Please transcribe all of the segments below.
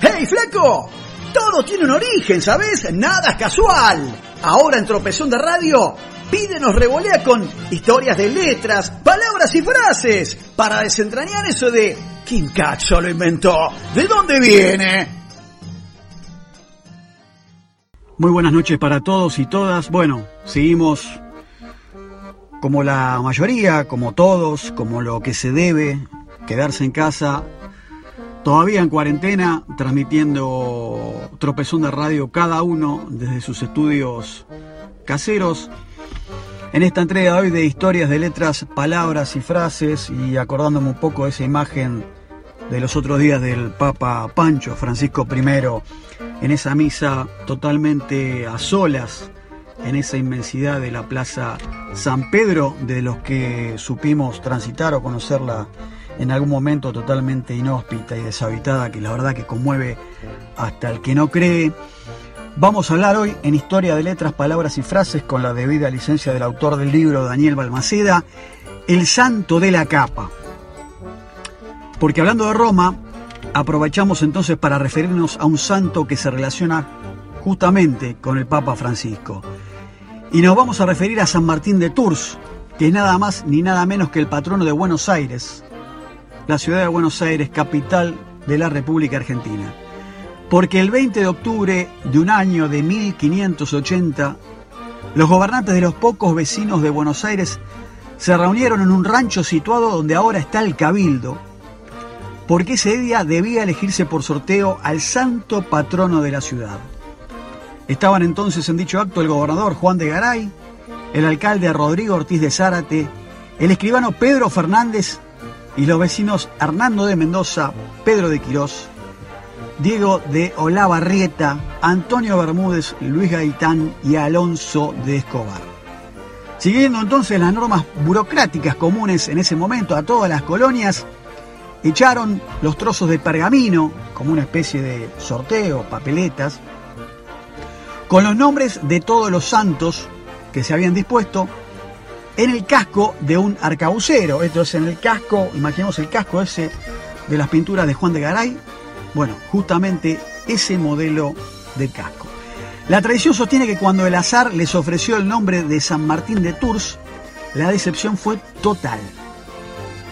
¡Hey, flaco! Todo tiene un origen, ¿sabes? Nada es casual. Ahora en Tropezón de Radio, pídenos revolea con historias de letras, palabras y frases para desentrañar eso de ¿quién cacho lo inventó? ¿De dónde viene? Muy buenas noches para todos y todas. Bueno, seguimos como la mayoría, como todos, como lo que se debe, quedarse en casa Todavía en cuarentena, transmitiendo tropezón de radio cada uno desde sus estudios caseros. En esta entrega de hoy de historias de letras, palabras y frases y acordándome un poco de esa imagen de los otros días del Papa Pancho Francisco I en esa misa totalmente a solas en esa inmensidad de la Plaza San Pedro de los que supimos transitar o conocerla en algún momento totalmente inhóspita y deshabitada que la verdad que conmueve hasta el que no cree. Vamos a hablar hoy en Historia de Letras, Palabras y Frases con la debida licencia del autor del libro, Daniel Balmaceda, El Santo de la Capa. Porque hablando de Roma, aprovechamos entonces para referirnos a un santo que se relaciona justamente con el Papa Francisco. Y nos vamos a referir a San Martín de Tours, que es nada más ni nada menos que el patrono de Buenos Aires, la ciudad de Buenos Aires, capital de la República Argentina. Porque el 20 de octubre de un año de 1580, los gobernantes de los pocos vecinos de Buenos Aires se reunieron en un rancho situado donde ahora está el Cabildo, porque ese día debía elegirse por sorteo al santo patrono de la ciudad. Estaban entonces en dicho acto el gobernador Juan de Garay, el alcalde Rodrigo Ortiz de Zárate, el escribano Pedro Fernández y los vecinos Hernando de Mendoza, Pedro de Quirós, Diego de Olavarrieta, Antonio Bermúdez, Luis Gaitán y Alonso de Escobar. Siguiendo entonces las normas burocráticas comunes en ese momento a todas las colonias, echaron los trozos de pergamino, como una especie de sorteo, papeletas, con los nombres de todos los santos que se habían dispuesto en el casco de un arcabucero. Esto es en el casco, imaginemos el casco ese de las pinturas de Juan de Garay. Bueno, justamente ese modelo de casco. La tradición sostiene que cuando el azar les ofreció el nombre de San Martín de Tours, la decepción fue total.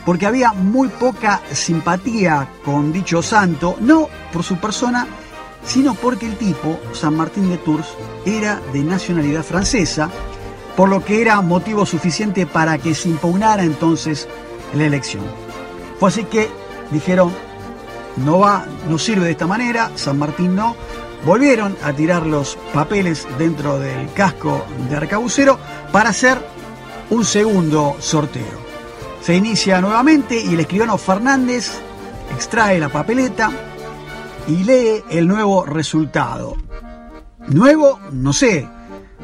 Porque había muy poca simpatía con dicho santo, no por su persona, sino porque el tipo, San Martín de Tours, era de nacionalidad francesa por lo que era motivo suficiente para que se impugnara entonces la elección. Fue así que dijeron, no va, no sirve de esta manera, San Martín no. Volvieron a tirar los papeles dentro del casco de arcabucero para hacer un segundo sorteo. Se inicia nuevamente y el escribano Fernández extrae la papeleta y lee el nuevo resultado. Nuevo, no sé,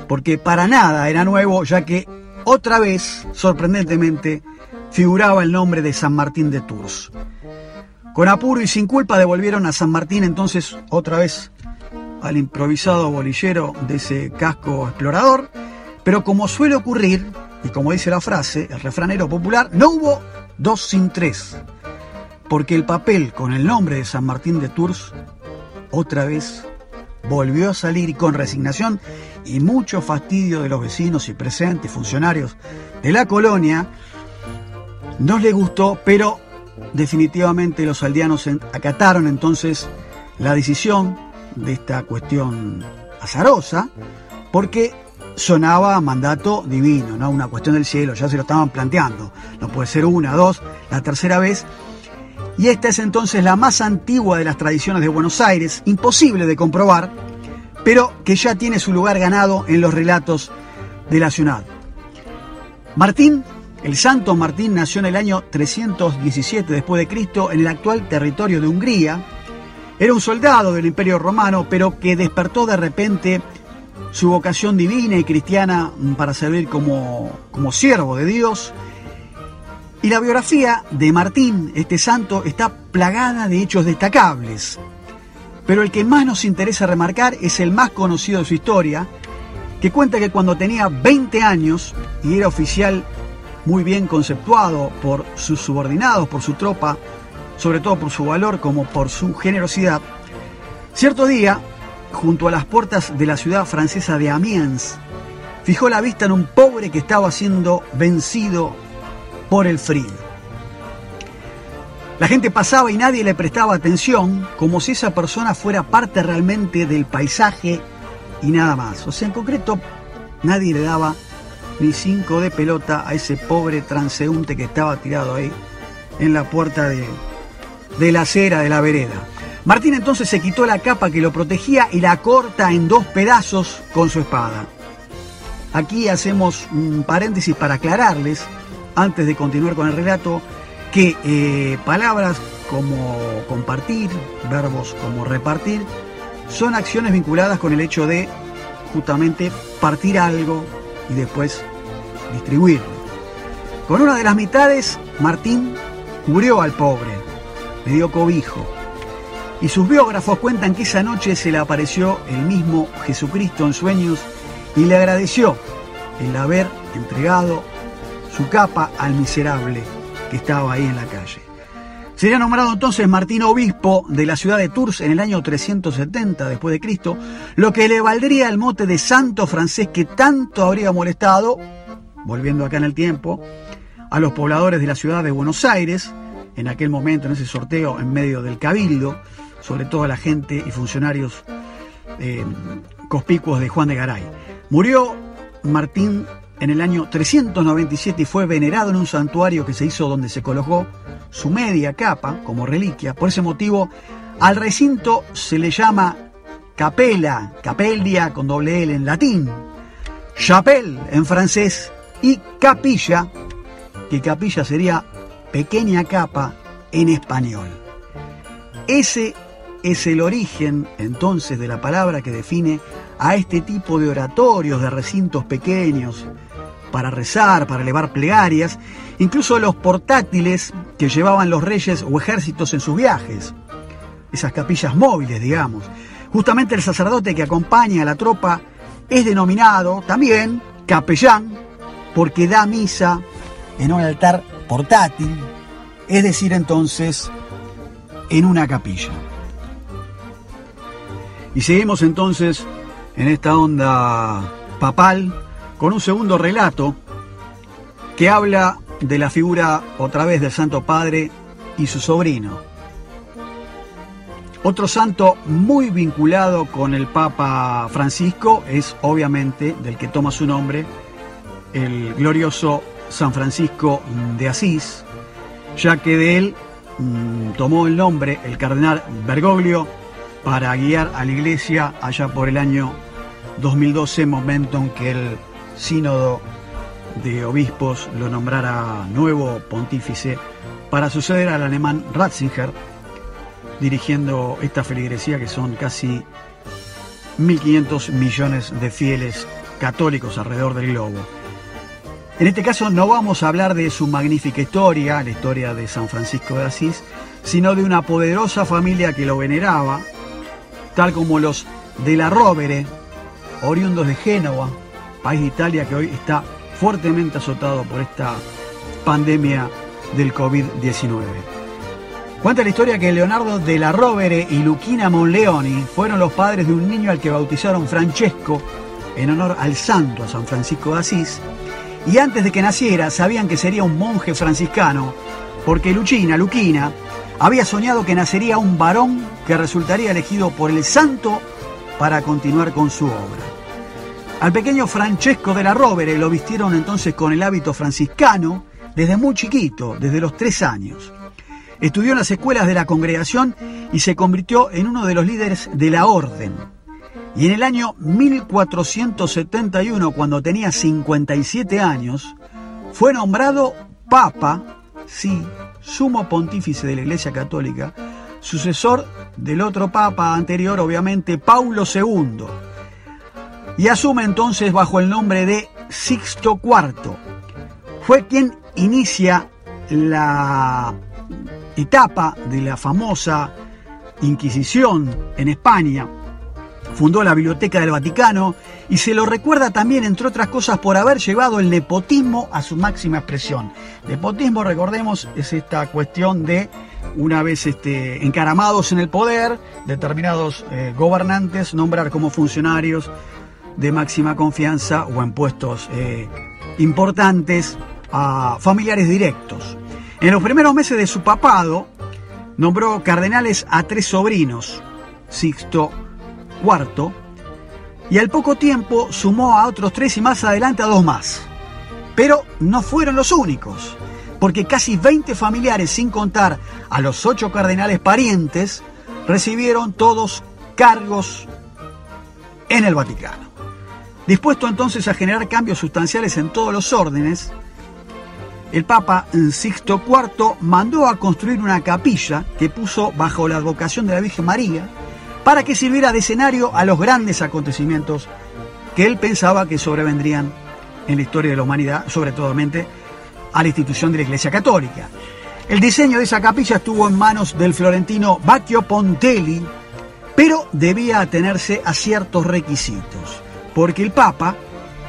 porque para nada era nuevo, ya que otra vez, sorprendentemente, figuraba el nombre de San Martín de Tours. Con apuro y sin culpa devolvieron a San Martín entonces otra vez al improvisado bolillero de ese casco explorador, pero como suele ocurrir, y como dice la frase, el refranero popular, no hubo dos sin tres, porque el papel con el nombre de San Martín de Tours otra vez volvió a salir con resignación y mucho fastidio de los vecinos y presentes funcionarios de la colonia, no le gustó, pero definitivamente los aldeanos acataron entonces la decisión de esta cuestión azarosa, porque sonaba mandato divino, ¿no? Una cuestión del cielo, ya se lo estaban planteando. No puede ser una, dos, la tercera vez. Y esta es entonces la más antigua de las tradiciones de Buenos Aires, imposible de comprobar, pero que ya tiene su lugar ganado en los relatos de la ciudad. Martín, el santo Martín nació en el año 317 después de Cristo en el actual territorio de Hungría. Era un soldado del Imperio Romano, pero que despertó de repente su vocación divina y cristiana para servir como, como siervo de Dios. Y la biografía de Martín, este santo, está plagada de hechos destacables. Pero el que más nos interesa remarcar es el más conocido de su historia, que cuenta que cuando tenía 20 años y era oficial muy bien conceptuado por sus subordinados, por su tropa sobre todo por su valor como por su generosidad, cierto día, junto a las puertas de la ciudad francesa de Amiens, fijó la vista en un pobre que estaba siendo vencido por el frío. La gente pasaba y nadie le prestaba atención, como si esa persona fuera parte realmente del paisaje y nada más. O sea, en concreto, nadie le daba ni cinco de pelota a ese pobre transeúnte que estaba tirado ahí en la puerta de, de la acera de la vereda. Martín entonces se quitó la capa que lo protegía y la corta en dos pedazos con su espada. Aquí hacemos un paréntesis para aclararles, antes de continuar con el relato, que eh, palabras como compartir, verbos como repartir, son acciones vinculadas con el hecho de justamente partir algo y después distribuirlo. Con una de las mitades, Martín cubrió al pobre, le dio cobijo. Y sus biógrafos cuentan que esa noche se le apareció el mismo Jesucristo en sueños y le agradeció el haber entregado su capa al miserable estaba ahí en la calle. Sería nombrado entonces Martín Obispo de la ciudad de Tours en el año 370 después de Cristo, lo que le valdría el mote de santo francés que tanto habría molestado, volviendo acá en el tiempo, a los pobladores de la ciudad de Buenos Aires, en aquel momento, en ese sorteo, en medio del cabildo, sobre todo a la gente y funcionarios eh, conspicuos de Juan de Garay. Murió Martín en el año 397 y fue venerado en un santuario que se hizo donde se colocó su media capa como reliquia. Por ese motivo, al recinto se le llama capela, capellia con doble L en latín, chapelle en francés y capilla, que capilla sería pequeña capa en español. Ese es el origen entonces de la palabra que define a este tipo de oratorios, de recintos pequeños, para rezar, para elevar plegarias, incluso los portátiles que llevaban los reyes o ejércitos en sus viajes, esas capillas móviles, digamos. Justamente el sacerdote que acompaña a la tropa es denominado también capellán porque da misa en un altar portátil, es decir, entonces, en una capilla. Y seguimos entonces en esta onda papal con un segundo relato que habla de la figura otra vez del Santo Padre y su sobrino. Otro santo muy vinculado con el Papa Francisco es obviamente del que toma su nombre el glorioso San Francisco de Asís, ya que de él mm, tomó el nombre el cardenal Bergoglio para guiar a la iglesia allá por el año 2012, momento en que él sínodo de obispos lo nombrara nuevo pontífice para suceder al alemán Ratzinger, dirigiendo esta feligresía que son casi 1.500 millones de fieles católicos alrededor del globo. En este caso no vamos a hablar de su magnífica historia, la historia de San Francisco de Asís, sino de una poderosa familia que lo veneraba, tal como los de la Rovere, oriundos de Génova, país de Italia que hoy está fuertemente azotado por esta pandemia del COVID-19. Cuenta la historia que Leonardo de la Rovere y Luquina Monleoni fueron los padres de un niño al que bautizaron Francesco en honor al santo, a San Francisco de Asís, y antes de que naciera sabían que sería un monje franciscano, porque Luchina, Luquina, había soñado que nacería un varón que resultaría elegido por el santo para continuar con su obra. Al pequeño Francesco de la Rovere lo vistieron entonces con el hábito franciscano desde muy chiquito, desde los tres años. Estudió en las escuelas de la congregación y se convirtió en uno de los líderes de la orden. Y en el año 1471, cuando tenía 57 años, fue nombrado Papa, sí, sumo pontífice de la Iglesia Católica, sucesor del otro Papa anterior, obviamente, Paulo II y asume entonces bajo el nombre de Sixto IV. Fue quien inicia la etapa de la famosa Inquisición en España. Fundó la Biblioteca del Vaticano y se lo recuerda también, entre otras cosas, por haber llevado el nepotismo a su máxima expresión. Nepotismo, recordemos, es esta cuestión de una vez este, encaramados en el poder, determinados eh, gobernantes nombrar como funcionarios de máxima confianza o en puestos eh, importantes a familiares directos. En los primeros meses de su papado, nombró cardenales a tres sobrinos, Sixto IV, y al poco tiempo sumó a otros tres y más adelante a dos más. Pero no fueron los únicos, porque casi 20 familiares, sin contar a los ocho cardenales parientes, recibieron todos cargos en el Vaticano. Dispuesto entonces a generar cambios sustanciales en todos los órdenes, el Papa Sixto IV mandó a construir una capilla que puso bajo la advocación de la Virgen María para que sirviera de escenario a los grandes acontecimientos que él pensaba que sobrevendrían en la historia de la humanidad, sobre todo a la institución de la Iglesia Católica. El diseño de esa capilla estuvo en manos del florentino Bacchio Pontelli, pero debía atenerse a ciertos requisitos, porque el Papa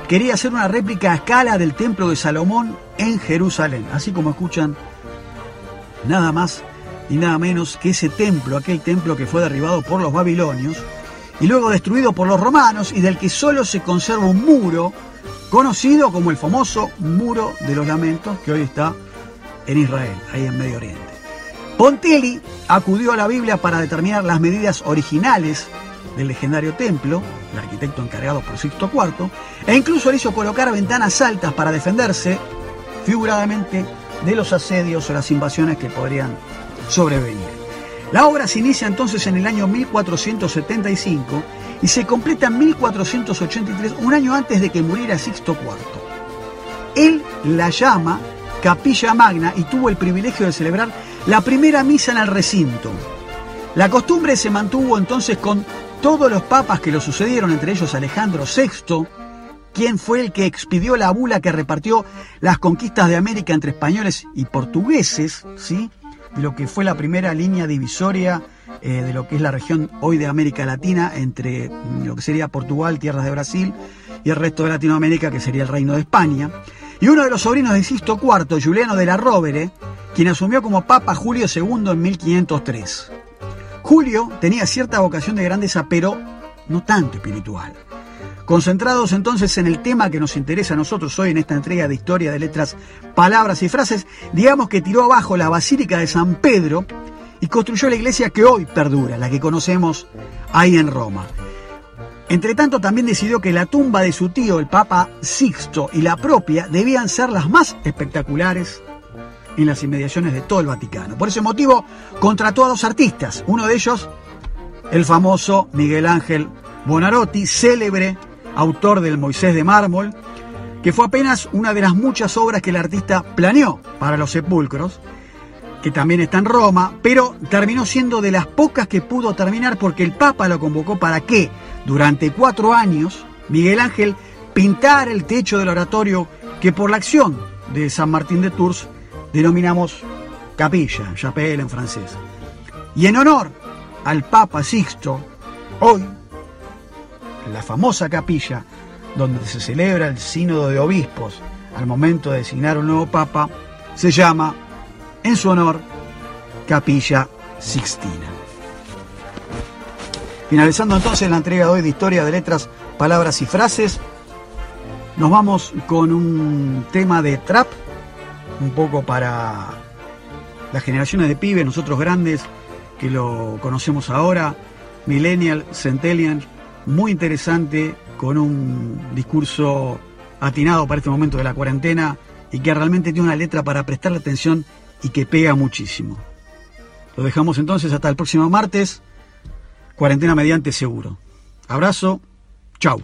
quería hacer una réplica a escala del Templo de Salomón en Jerusalén, así como escuchan nada más y nada menos que ese templo, aquel templo que fue derribado por los babilonios y luego destruido por los romanos y del que solo se conserva un muro conocido como el famoso Muro de los Lamentos que hoy está en Israel, ahí en Medio Oriente. Pontelli acudió a la Biblia para determinar las medidas originales del legendario templo, el arquitecto encargado por Sixto IV, e incluso le hizo colocar ventanas altas para defenderse figuradamente de los asedios o las invasiones que podrían sobrevenir. La obra se inicia entonces en el año 1475 y se completa en 1483, un año antes de que muriera Sixto IV. Él la llama Capilla Magna y tuvo el privilegio de celebrar la primera misa en el recinto. La costumbre se mantuvo entonces con todos los papas que lo sucedieron, entre ellos Alejandro VI, quien fue el que expidió la bula que repartió las conquistas de América entre españoles y portugueses, ¿sí? lo que fue la primera línea divisoria eh, de lo que es la región hoy de América Latina entre mm, lo que sería Portugal, tierras de Brasil y el resto de Latinoamérica que sería el Reino de España. Y uno de los sobrinos de Sisto IV, Juliano de la Rovere, quien asumió como Papa Julio II en 1503. Julio tenía cierta vocación de grandeza, pero no tanto espiritual. Concentrados entonces en el tema que nos interesa a nosotros hoy en esta entrega de historia de letras, palabras y frases, digamos que tiró abajo la Basílica de San Pedro y construyó la iglesia que hoy perdura, la que conocemos ahí en Roma. Entre tanto, también decidió que la tumba de su tío, el Papa Sixto, y la propia debían ser las más espectaculares en las inmediaciones de todo el Vaticano. Por ese motivo, contrató a dos artistas, uno de ellos, el famoso Miguel Ángel Bonarotti, célebre autor del Moisés de mármol, que fue apenas una de las muchas obras que el artista planeó para los sepulcros, que también está en Roma, pero terminó siendo de las pocas que pudo terminar porque el Papa lo convocó para que, durante cuatro años, Miguel Ángel pintara el techo del oratorio que por la acción de San Martín de Tours denominamos capilla, chapelle en francés. Y en honor al Papa Sixto, hoy la famosa capilla donde se celebra el sínodo de obispos al momento de designar un nuevo papa, se llama, en su honor, Capilla Sixtina. Finalizando entonces la entrega de hoy de Historia de Letras, Palabras y Frases, nos vamos con un tema de trap, un poco para las generaciones de pibes, nosotros grandes, que lo conocemos ahora, millennial, centennial, muy interesante, con un discurso atinado para este momento de la cuarentena y que realmente tiene una letra para prestarle atención y que pega muchísimo. Lo dejamos entonces hasta el próximo martes, cuarentena mediante seguro. Abrazo, chau.